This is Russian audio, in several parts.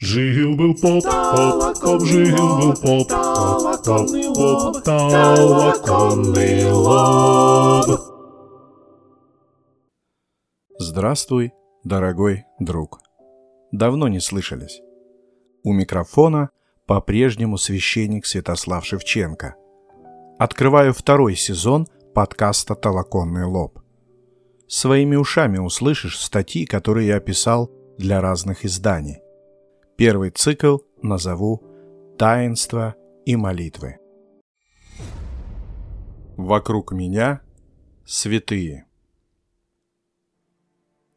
Жил-был поп, поп, жил-был поп, поп, толоконный лоб. Здравствуй, дорогой друг. Давно не слышались. У микрофона по-прежнему священник Святослав Шевченко. Открываю второй сезон подкаста «Толоконный лоб». Своими ушами услышишь статьи, которые я писал для разных изданий. Первый цикл назову «Таинство и молитвы». Вокруг меня святые.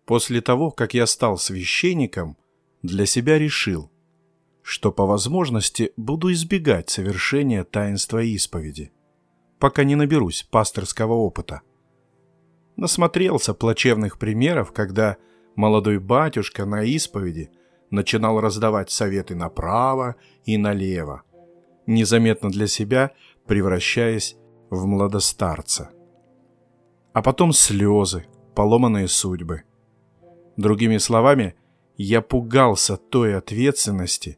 После того, как я стал священником, для себя решил, что по возможности буду избегать совершения таинства исповеди, пока не наберусь пасторского опыта. Насмотрелся плачевных примеров, когда молодой батюшка на исповеди – начинал раздавать советы направо и налево, незаметно для себя превращаясь в младостарца. А потом слезы, поломанные судьбы. Другими словами, я пугался той ответственности,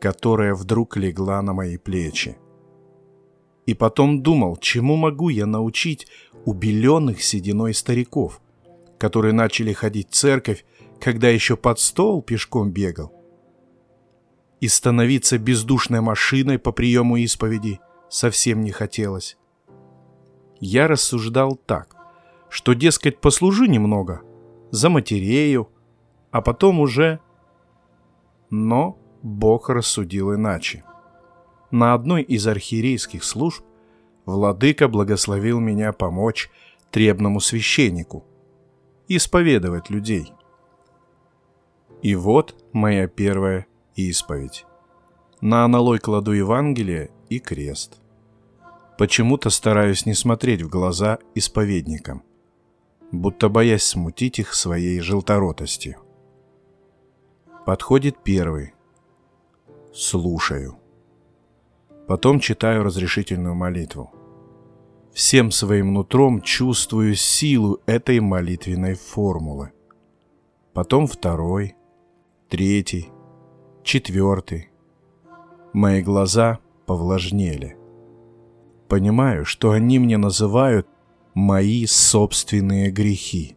которая вдруг легла на мои плечи. И потом думал, чему могу я научить убеленных сединой стариков, которые начали ходить в церковь когда еще под стол пешком бегал. И становиться бездушной машиной по приему исповеди совсем не хотелось. Я рассуждал так, что, дескать, послужу немного, за матерею, а потом уже... Но Бог рассудил иначе. На одной из архиерейских служб владыка благословил меня помочь требному священнику исповедовать людей – и вот моя первая исповедь. На аналой кладу Евангелие и крест. Почему-то стараюсь не смотреть в глаза исповедникам, будто боясь смутить их своей желторотостью. Подходит первый. Слушаю. Потом читаю разрешительную молитву. Всем своим нутром чувствую силу этой молитвенной формулы. Потом второй – третий, четвертый. Мои глаза повлажнели. Понимаю, что они мне называют мои собственные грехи.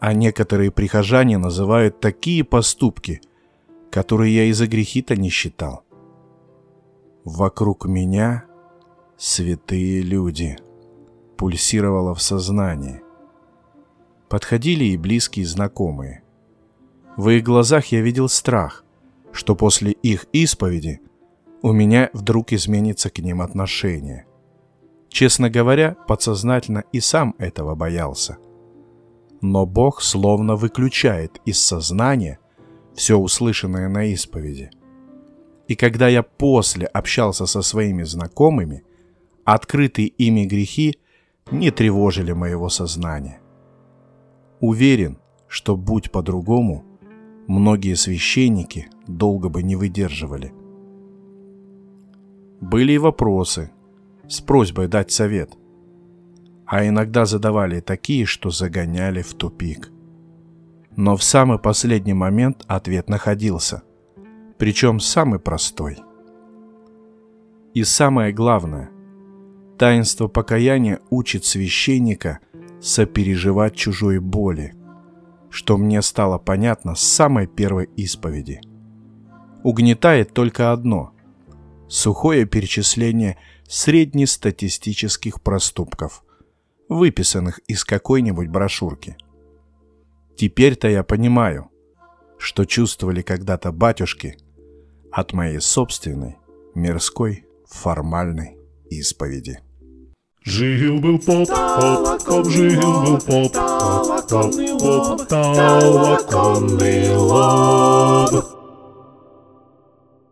А некоторые прихожане называют такие поступки, которые я и за грехи-то не считал. Вокруг меня святые люди, пульсировало в сознании. Подходили и близкие знакомые. В их глазах я видел страх, что после их исповеди у меня вдруг изменится к ним отношение. Честно говоря, подсознательно и сам этого боялся. Но Бог словно выключает из сознания все услышанное на исповеди. И когда я после общался со своими знакомыми, открытые ими грехи не тревожили моего сознания. Уверен, что будь по-другому – многие священники долго бы не выдерживали. Были и вопросы с просьбой дать совет, а иногда задавали такие, что загоняли в тупик. Но в самый последний момент ответ находился, причем самый простой. И самое главное, таинство покаяния учит священника сопереживать чужой боли – что мне стало понятно с самой первой исповеди. Угнетает только одно – сухое перечисление среднестатистических проступков, выписанных из какой-нибудь брошюрки. Теперь-то я понимаю, что чувствовали когда-то батюшки от моей собственной мирской формальной исповеди. Жил-был поп, поп, поп, жил-был поп, поп, поп, толоконный лоб.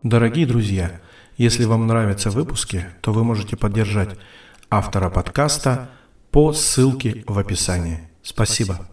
Дорогие друзья, если вам нравятся выпуски, то вы можете поддержать автора подкаста по ссылке в описании. Спасибо.